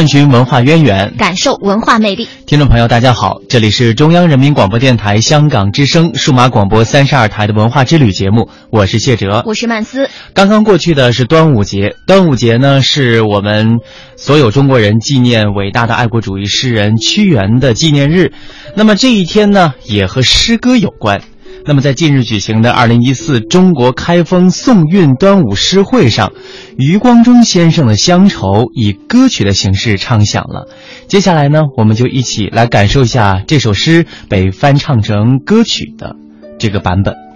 探寻文化渊源，感受文化魅力。听众朋友，大家好，这里是中央人民广播电台香港之声数码广播三十二台的文化之旅节目，我是谢哲，我是曼斯。刚刚过去的是端午节，端午节呢是我们所有中国人纪念伟大的爱国主义诗人屈原的纪念日。那么这一天呢，也和诗歌有关。那么，在近日举行的二零一四中国开封宋韵端午诗会上，余光中先生的《乡愁》以歌曲的形式唱响了。接下来呢，我们就一起来感受一下这首诗被翻唱成歌曲的这个版本。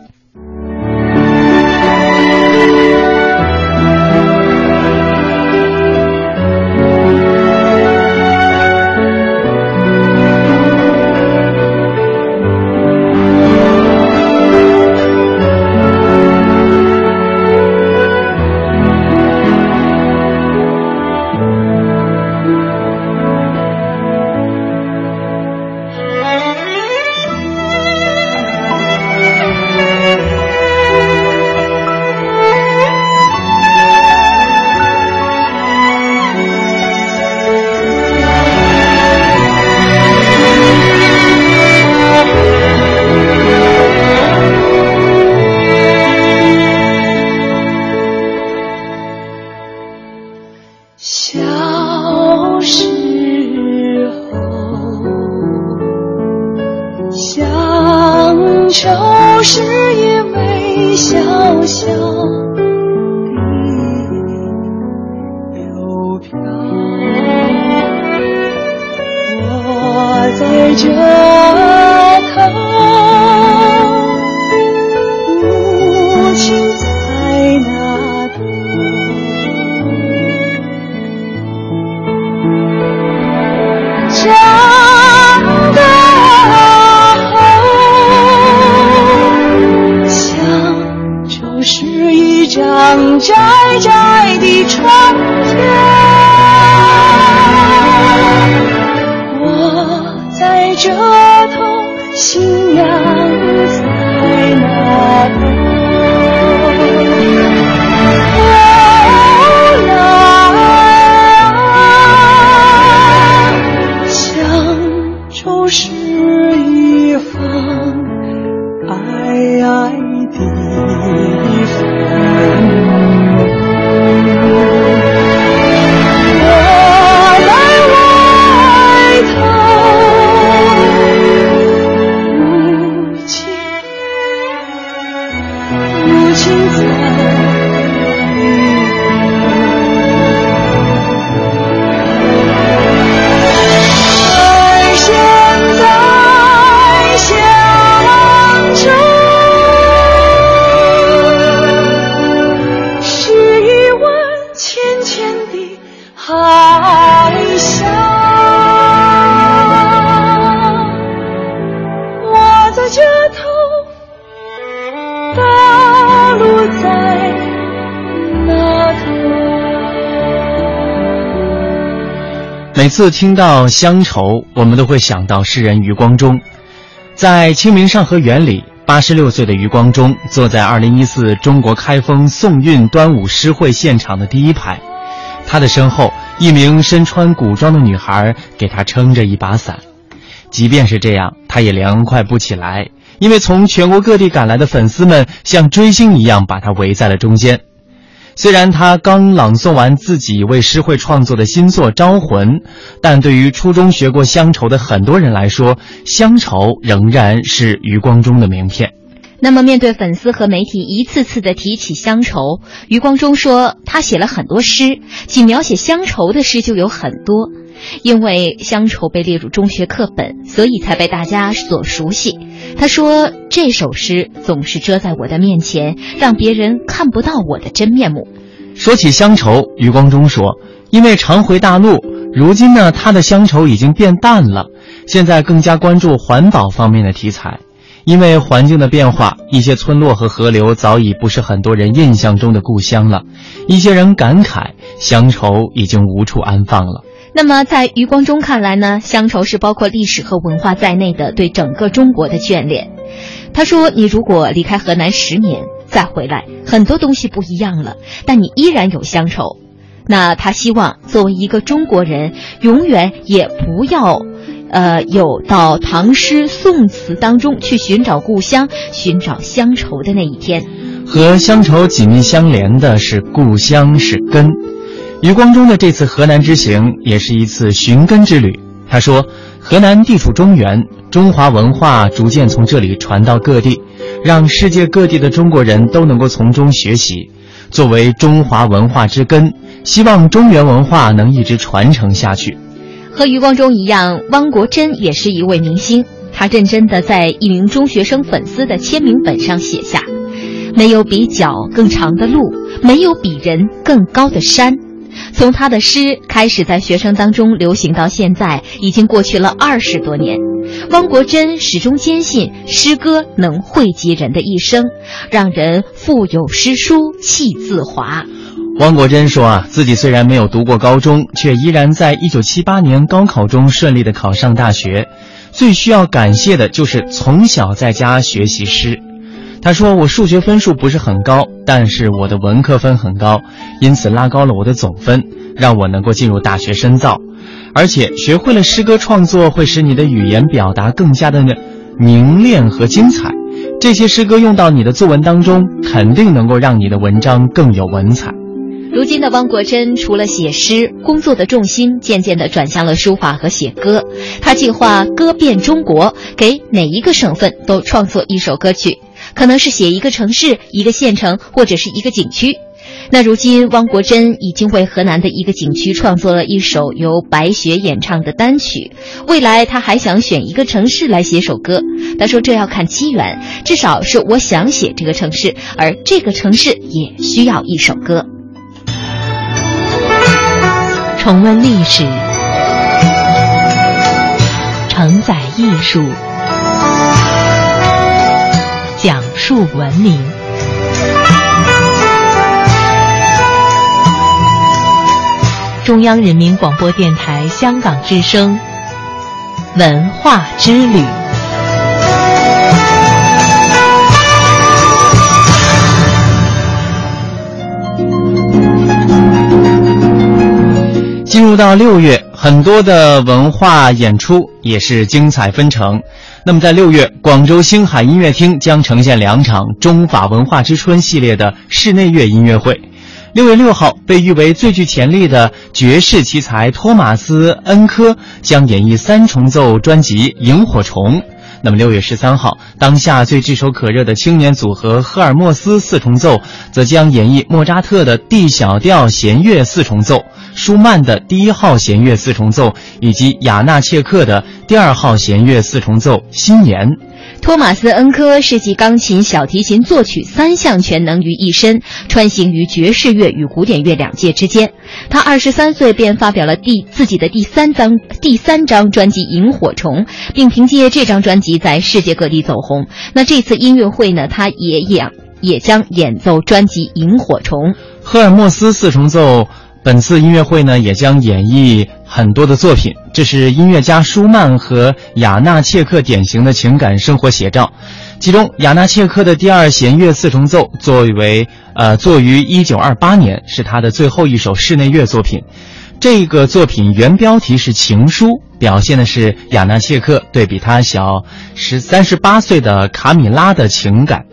次听到乡愁，我们都会想到诗人余光中。在《清明上河园》里，八十六岁的余光中坐在二零一四中国开封宋韵端午诗会现场的第一排，他的身后，一名身穿古装的女孩给他撑着一把伞。即便是这样，他也凉快不起来，因为从全国各地赶来的粉丝们像追星一样把他围在了中间。虽然他刚朗诵完自己为诗会创作的新作《招魂》，但对于初中学过乡愁的很多人来说，乡愁仍然是余光中的名片。那么，面对粉丝和媒体一次次的提起乡愁，余光中说，他写了很多诗，仅描写乡愁的诗就有很多。因为乡愁被列入中学课本，所以才被大家所熟悉。他说，这首诗总是遮在我的面前，让别人看不到我的真面目。说起乡愁，余光中说，因为常回大陆，如今呢，他的乡愁已经变淡了，现在更加关注环保方面的题材。因为环境的变化，一些村落和河流早已不是很多人印象中的故乡了。一些人感慨，乡愁已经无处安放了。那么，在余光中看来呢？乡愁是包括历史和文化在内的对整个中国的眷恋。他说：“你如果离开河南十年再回来，很多东西不一样了，但你依然有乡愁。那他希望作为一个中国人，永远也不要。”呃，有到唐诗宋词当中去寻找故乡、寻找乡愁的那一天，和乡愁紧密相连的是故乡是根。余光中的这次河南之行也是一次寻根之旅。他说，河南地处中原，中华文化逐渐从这里传到各地，让世界各地的中国人都能够从中学习。作为中华文化之根，希望中原文化能一直传承下去。和余光中一样，汪国真也是一位明星。他认真地在一名中学生粉丝的签名本上写下：“没有比脚更长的路，没有比人更高的山。”从他的诗开始在学生当中流行到现在，已经过去了二十多年。汪国真始终坚信诗歌能惠及人的一生，让人腹有诗书气自华。汪国真说：“啊，自己虽然没有读过高中，却依然在一九七八年高考中顺利的考上大学。最需要感谢的就是从小在家学习诗。他说：我数学分数不是很高，但是我的文科分很高，因此拉高了我的总分，让我能够进入大学深造。而且学会了诗歌创作，会使你的语言表达更加的凝练和精彩。这些诗歌用到你的作文当中，肯定能够让你的文章更有文采。”如今的汪国真除了写诗，工作的重心渐渐地转向了书法和写歌。他计划歌遍中国，给哪一个省份都创作一首歌曲，可能是写一个城市、一个县城或者是一个景区。那如今，汪国真已经为河南的一个景区创作了一首由白雪演唱的单曲。未来，他还想选一个城市来写首歌。他说：“这要看机缘，至少是我想写这个城市，而这个城市也需要一首歌。”重温历史，承载艺术，讲述文明。中央人民广播电台香港之声，文化之旅。进入到六月，很多的文化演出也是精彩纷呈。那么在六月，广州星海音乐厅将呈现两场中法文化之春系列的室内乐音乐会。六月六号，被誉为最具潜力的爵士奇才托马斯·恩科将演绎三重奏专辑《萤火虫》。那么六月十三号，当下最炙手可热的青年组合赫尔墨斯四重奏则将演绎莫扎特的 D 小调弦乐四重奏、舒曼的第一号弦乐四重奏以及雅纳切克的第二号弦乐四重奏《新年》。托马斯·恩科是集钢琴、小提琴、作曲三项全能于一身，穿行于爵士乐与古典乐两界之间。他二十三岁便发表了第自己的第三张第三张专辑《萤火虫》，并凭借这张专辑在世界各地走红。那这次音乐会呢，他也演也将演奏专辑《萤火虫》。赫尔墨斯四重奏。本次音乐会呢，也将演绎很多的作品，这是音乐家舒曼和雅纳切克典型的情感生活写照。其中，雅纳切克的第二弦乐四重奏作为呃作于一九二八年，是他的最后一首室内乐作品。这个作品原标题是《情书》，表现的是雅纳切克对比他小十三十八岁的卡米拉的情感。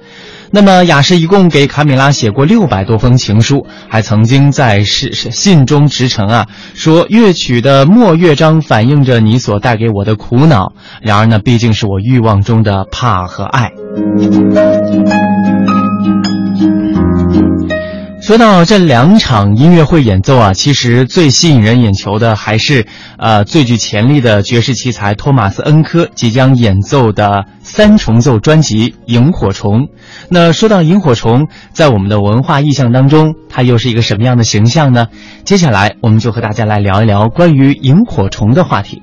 那么雅士一共给卡米拉写过六百多封情书，还曾经在是信中直陈啊，说乐曲的末乐章反映着你所带给我的苦恼。然而呢，毕竟是我欲望中的怕和爱。说到这两场音乐会演奏啊，其实最吸引人眼球的还是，呃，最具潜力的爵士奇才托马斯·恩科即将演奏的三重奏专辑《萤火虫》。那说到萤火虫，在我们的文化意象当中，它又是一个什么样的形象呢？接下来，我们就和大家来聊一聊关于萤火虫的话题。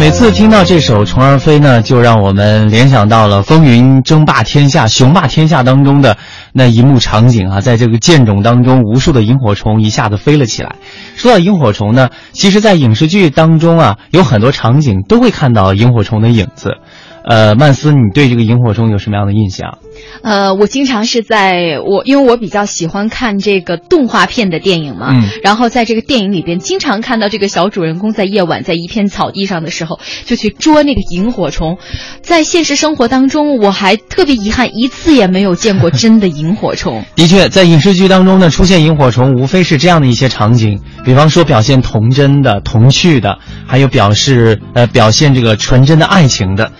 每次听到这首《虫儿飞》呢，就让我们联想到了《风云争霸天下》《雄霸天下》当中的那一幕场景啊，在这个剑冢当中，无数的萤火虫一下子飞了起来。说到萤火虫呢，其实，在影视剧当中啊，有很多场景都会看到萤火虫的影子。呃，曼斯，你对这个萤火虫有什么样的印象？呃，我经常是在我，因为我比较喜欢看这个动画片的电影嘛，嗯，然后在这个电影里边，经常看到这个小主人公在夜晚在一片草地上的时候，就去捉那个萤火虫。在现实生活当中，我还特别遗憾，一次也没有见过 真的萤火虫。的确，在影视剧当中呢，出现萤火虫，无非是这样的一些场景，比方说表现童真的、童趣的，还有表示呃表现这个纯真的爱情的。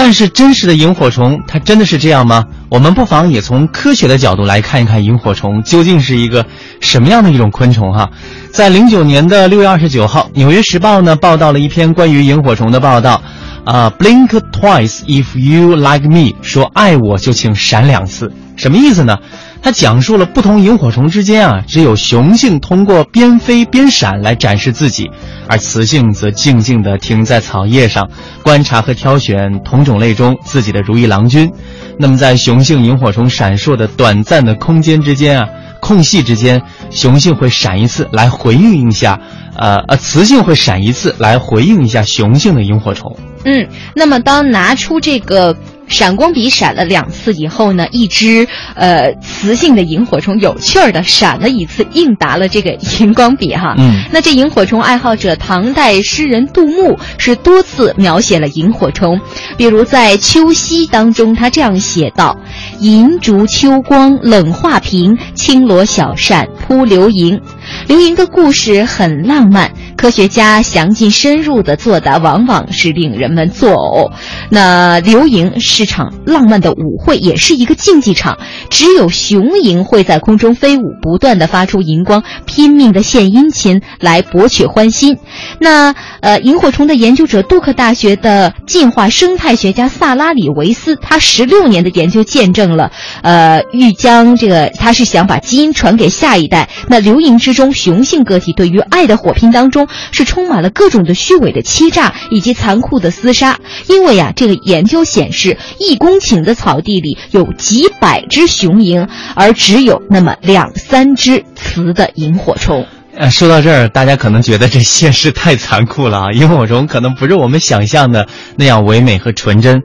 但是真实的萤火虫，它真的是这样吗？我们不妨也从科学的角度来看一看萤火虫究竟是一个什么样的一种昆虫哈。在零九年的六月二十九号，《纽约时报》呢报道了一篇关于萤火虫的报道，啊，Blink twice if you like me，说爱我就请闪两次，什么意思呢？它讲述了不同萤火虫之间啊，只有雄性通过边飞边闪来展示自己，而雌性则静静地停在草叶上，观察和挑选同种类中自己的如意郎君。那么，在雄性萤火虫闪烁的短暂的空间之间啊，空隙之间，雄性会闪一次来回应一下，呃呃，雌性会闪一次来回应一下雄性的萤火虫。嗯，那么当拿出这个。闪光笔闪了两次以后呢，一只呃雌性的萤火虫有趣儿的闪了一次，应答了这个 荧光笔哈。嗯，那这萤火虫爱好者唐代诗人杜牧是多次描写了萤火虫，比如在《秋夕》当中，他这样写道：“银烛秋光冷画屏，轻罗小扇扑流萤。”流萤的故事很浪漫，科学家详尽深入的作答，往往是令人们作呕。那流萤是场浪漫的舞会，也是一个竞技场，只有雄萤会在空中飞舞，不断的发出荧光，拼命的献殷勤来博取欢心。那呃，萤火虫的研究者，杜克大学的进化生态学家萨拉里维斯，他十六年的研究见证了，呃，欲将这个他是想把基因传给下一代。那流萤之中。雄性个体对于爱的火拼当中是充满了各种的虚伪的欺诈以及残酷的厮杀，因为呀，这个研究显示一公顷的草地里有几百只雄萤，而只有那么两三只雌的萤火虫。呃，说到这儿，大家可能觉得这现实太残酷了啊！萤火虫可能不是我们想象的那样唯美和纯真。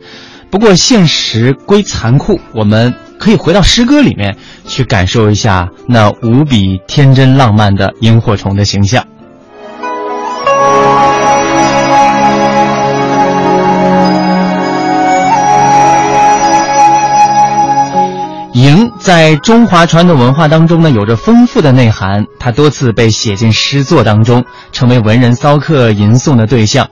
不过现实归残酷，我们可以回到诗歌里面去感受一下那无比天真浪漫的萤火虫的形象。萤在中华传统文化当中呢，有着丰富的内涵，它多次被写进诗作当中，成为文人骚客吟诵的对象。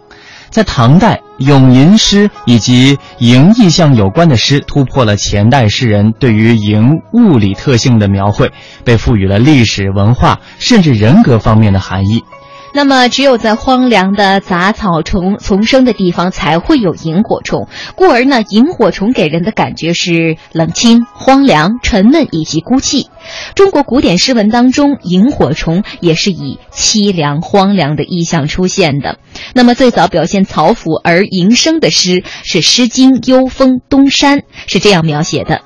在唐代，咏吟诗以及萤意象有关的诗，突破了前代诗人对于萤物理特性的描绘，被赋予了历史文化甚至人格方面的含义。那么，只有在荒凉的杂草丛丛生的地方才会有萤火虫，故而呢，萤火虫给人的感觉是冷清、荒凉、沉闷以及孤寂。中国古典诗文当中，萤火虫也是以凄凉、荒凉的意象出现的。那么，最早表现草腐而营生的诗是《诗经·幽风·东山》，是这样描写的：“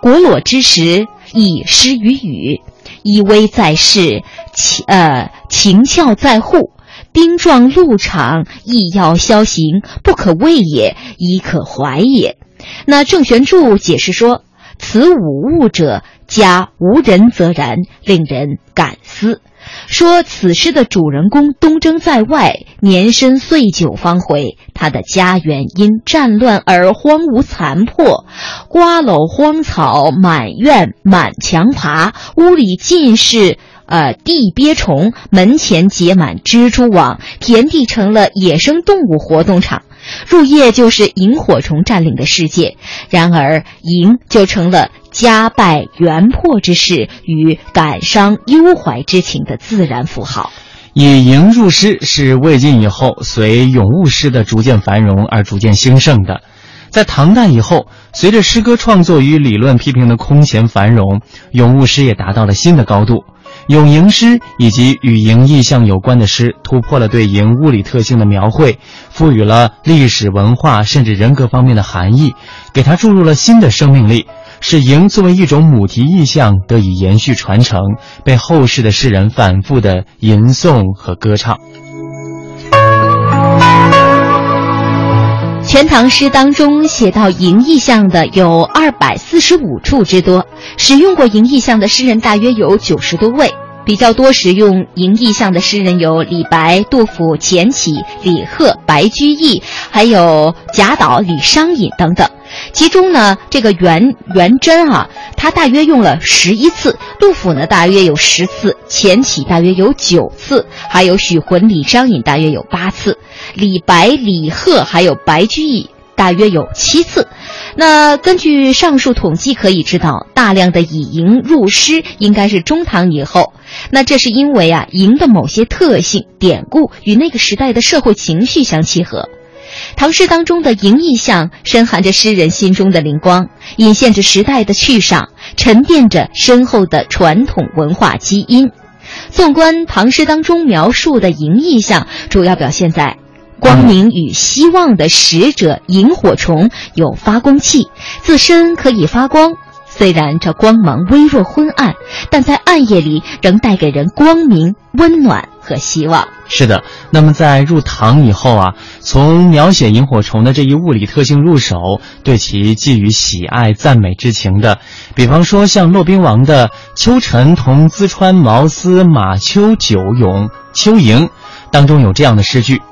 果裸之时，以失于羽。”依偎在世，情呃情效在户，丁壮路长，亦要消行，不可畏也，亦可怀也。那郑玄注解释说：“此五物者，家无人则然，令人感思。”说此诗的主人公东征在外，年深岁久方回，他的家园因战乱而荒芜残破，瓜蒌荒草满院满墙爬，屋里尽是呃地鳖虫，门前结满蜘蛛网，田地成了野生动物活动场。入夜就是萤火虫占领的世界，然而赢就成了家败元破之事与感伤忧怀之情的自然符号。以赢入诗是魏晋以后随咏物诗的逐渐繁荣而逐渐兴盛的。在唐代以后，随着诗歌创作与理论批评的空前繁荣，咏物诗也达到了新的高度。咏萤诗以及与萤意象有关的诗，突破了对萤物理特性的描绘，赋予了历史文化甚至人格方面的含义，给它注入了新的生命力，使萤作为一种母题意象得以延续传承，被后世的诗人反复的吟诵和歌唱。《全唐诗》当中写到萤意象的有二百四十五处之多，使用过萤意象的诗人大约有九十多位。比较多使用萤意象的诗人有李白、杜甫、钱起、李贺、白居易，还有贾岛、李商隐等等。其中呢，这个元元贞啊，他大约用了十一次；杜甫呢，大约有十次；钱起大约有九次；还有许浑、李商隐大约有八次；李白、李贺还有白居易大约有七次。那根据上述统计可以知道，大量的以萤入诗应该是中唐以后。那这是因为啊，萤的某些特性、典故与那个时代的社会情绪相契合。唐诗当中的萤意象，深含着诗人心中的灵光，隐现着时代的去上，沉淀着深厚的传统文化基因。纵观唐诗当中描述的萤意象，主要表现在。光明与希望的使者萤火虫有发光器，自身可以发光。虽然这光芒微弱昏暗，但在暗夜里仍带给人光明、温暖和希望。是的，那么在入唐以后啊，从描写萤火虫的这一物理特性入手，对其寄予喜爱、赞美之情的，比方说像骆宾王的《秋晨同淄川毛丝马丘九咏秋萤》，当中有这样的诗句。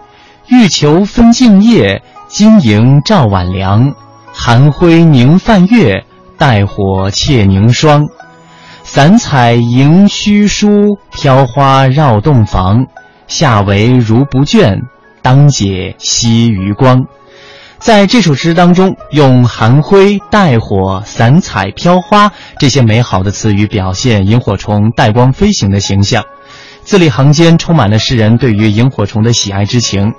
欲求分镜夜，金萤照晚凉。寒灰凝泛月，带火窃凝霜。散彩迎虚疏，飘花绕洞房。下为如不倦，当解惜余光。在这首诗当中，用寒灰、带火、散彩、飘花这些美好的词语，表现萤火虫带光飞行的形象。字里行间充满了诗人对于萤火虫的喜爱之情。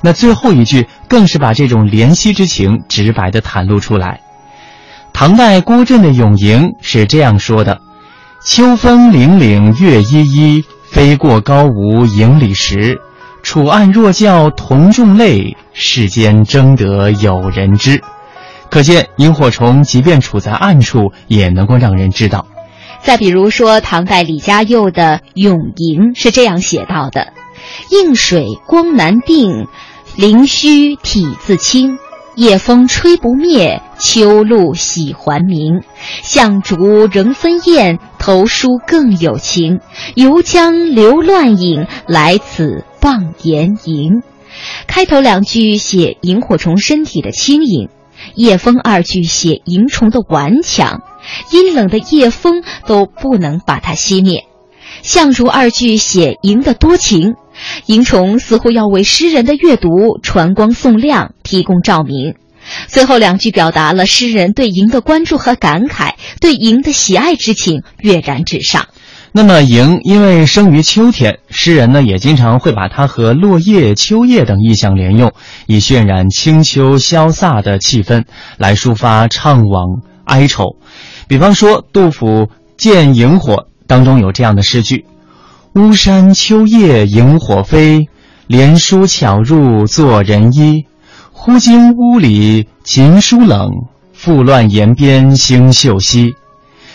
那最后一句更是把这种怜惜之情直白地袒露出来。唐代郭震的《咏萤》是这样说的：“秋风凛凛月依依，飞过高吴影里时。楚岸若教同众泪，世间争得有人知。”可见萤火虫即便处在暗处，也能够让人知道。再比如说，唐代李嘉佑的《咏萤》是这样写到的：“映水光难定。”灵虚体自清，夜风吹不灭，秋露洗还明。向逐仍分艳，投书更有情。犹将流乱影，来此傍岩吟。开头两句写萤火虫身体的轻盈，夜风二句写萤虫的顽强，阴冷的夜风都不能把它熄灭。向逐二句写萤的多情。萤虫似乎要为诗人的阅读传光送亮，提供照明。最后两句表达了诗人对萤的关注和感慨，对萤的喜爱之情跃然纸上。那么，萤因为生于秋天，诗人呢也经常会把它和落叶、秋叶等意象连用，以渲染清秋潇洒的气氛，来抒发怅惘哀愁。比方说，杜甫《见萤火》当中有这样的诗句。巫山秋夜萤火飞，连书巧入作人衣。忽惊屋里琴书冷，复乱檐边星宿稀。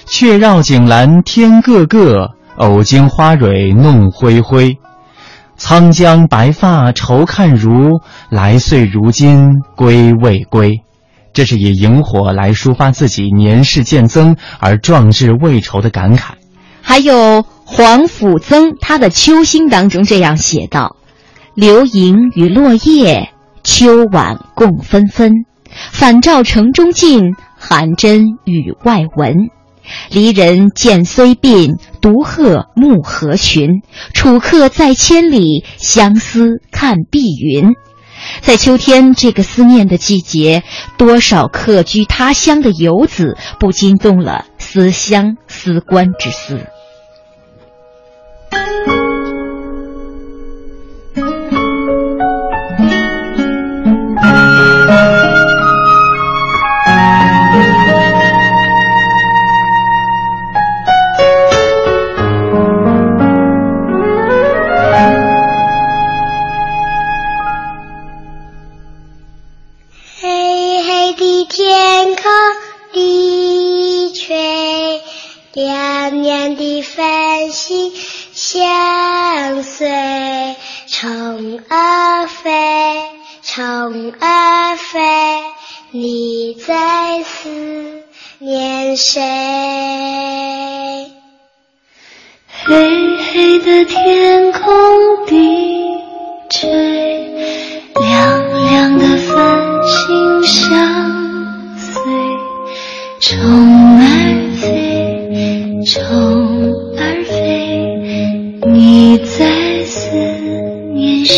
却绕井栏天个个，偶惊花蕊弄灰灰。沧江白发愁看如，来岁如今归未归。这是以萤火来抒发自己年事渐增而壮志未酬的感慨。还有。黄甫曾他的《秋兴》当中这样写道：“流萤与落叶，秋晚共纷纷。返照城中尽，寒针雨外闻。离人见虽鬓，独鹤暮何群？楚客在千里，相思看碧云。”在秋天这个思念的季节，多少客居他乡的游子不禁动了思乡思关之思。亮亮的繁星相随虫儿飞虫儿飞你在思念谁黑黑的天空低垂亮亮的繁星相随虫儿虫儿飞，你在思念谁？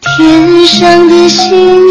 天上的星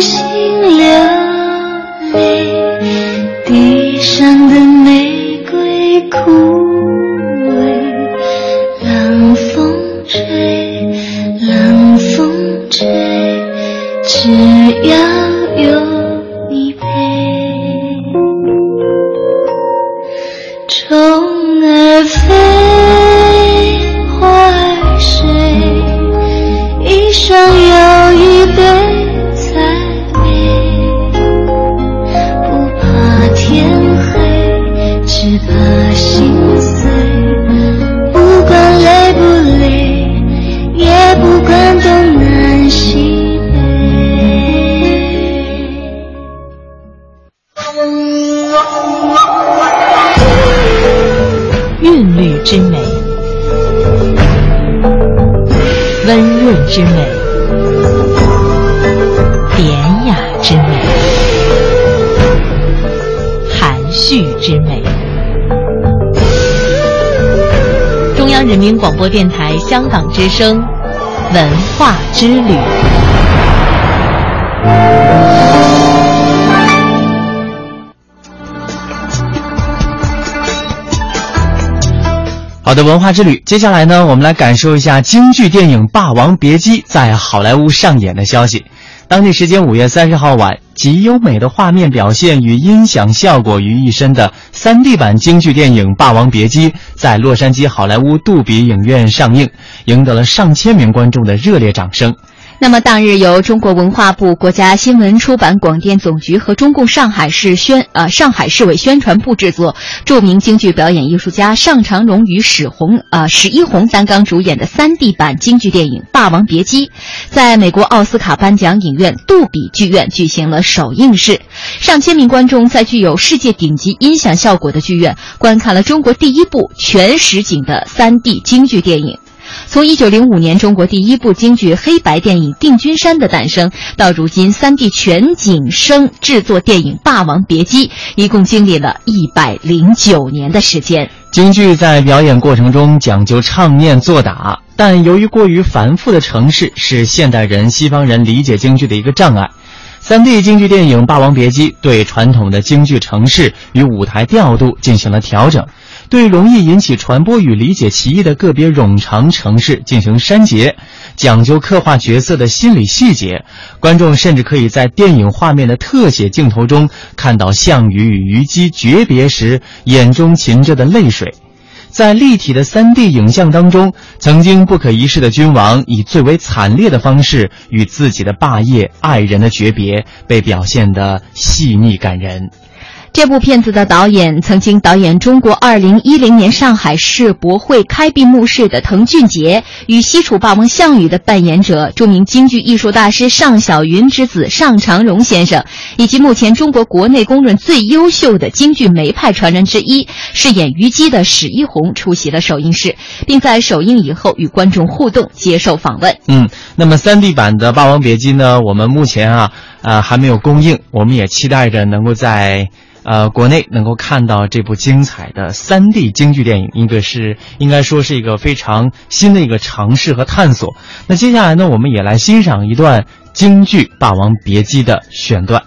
剧之美，中央人民。广播电台香港之声，文化之旅。好的，文化之旅，接下来呢，我们来感受一下京剧电影《霸王别姬》在好莱坞上演的消息。当地时间五月三十号晚，集优美的画面表现与音响效果于一身的 3D 版京剧电影《霸王别姬》在洛杉矶好莱坞杜比影院上映，赢得了上千名观众的热烈掌声。那么当日由中国文化部、国家新闻出版广电总局和中共上海市宣呃上海市委宣传部制作，著名京剧表演艺术家尚长荣与史红呃史一红担纲主演的 3D 版京剧电影《霸王别姬》，在美国奥斯卡颁奖影院杜比剧院举行了首映式，上千名观众在具有世界顶级音响效果的剧院观看了中国第一部全实景的 3D 京剧电影。从一九零五年中国第一部京剧黑白电影《定军山》的诞生，到如今三 D 全景声制作电影《霸王别姬》，一共经历了一百零九年的时间。京剧在表演过程中讲究唱念做打，但由于过于繁复的程式，是现代人、西方人理解京剧的一个障碍。三 D 京剧电影《霸王别姬》对传统的京剧程式与舞台调度进行了调整。对容易引起传播与理解歧义的个别冗长程式进行删节，讲究刻画角色的心理细节，观众甚至可以在电影画面的特写镜头中看到项羽与虞姬诀别时眼中噙着的泪水。在立体的 3D 影像当中，曾经不可一世的君王以最为惨烈的方式与自己的霸业、爱人的诀别，被表现得细腻感人。这部片子的导演曾经导演中国2010年上海世博会开闭幕式的滕俊杰，与西楚霸王项羽的扮演者著名京剧艺术大师尚小云之子尚长荣先生，以及目前中国国内公认最优秀的京剧梅派传人之一，饰演虞姬的史一红出席了首映式，并在首映以后与观众互动，接受访问。嗯，那么 3D 版的《霸王别姬》呢？我们目前啊，呃，还没有公映，我们也期待着能够在。呃，国内能够看到这部精彩的 3D 京剧电影，应该是应该说是一个非常新的一个尝试和探索。那接下来呢，我们也来欣赏一段京剧《霸王别姬》的选段。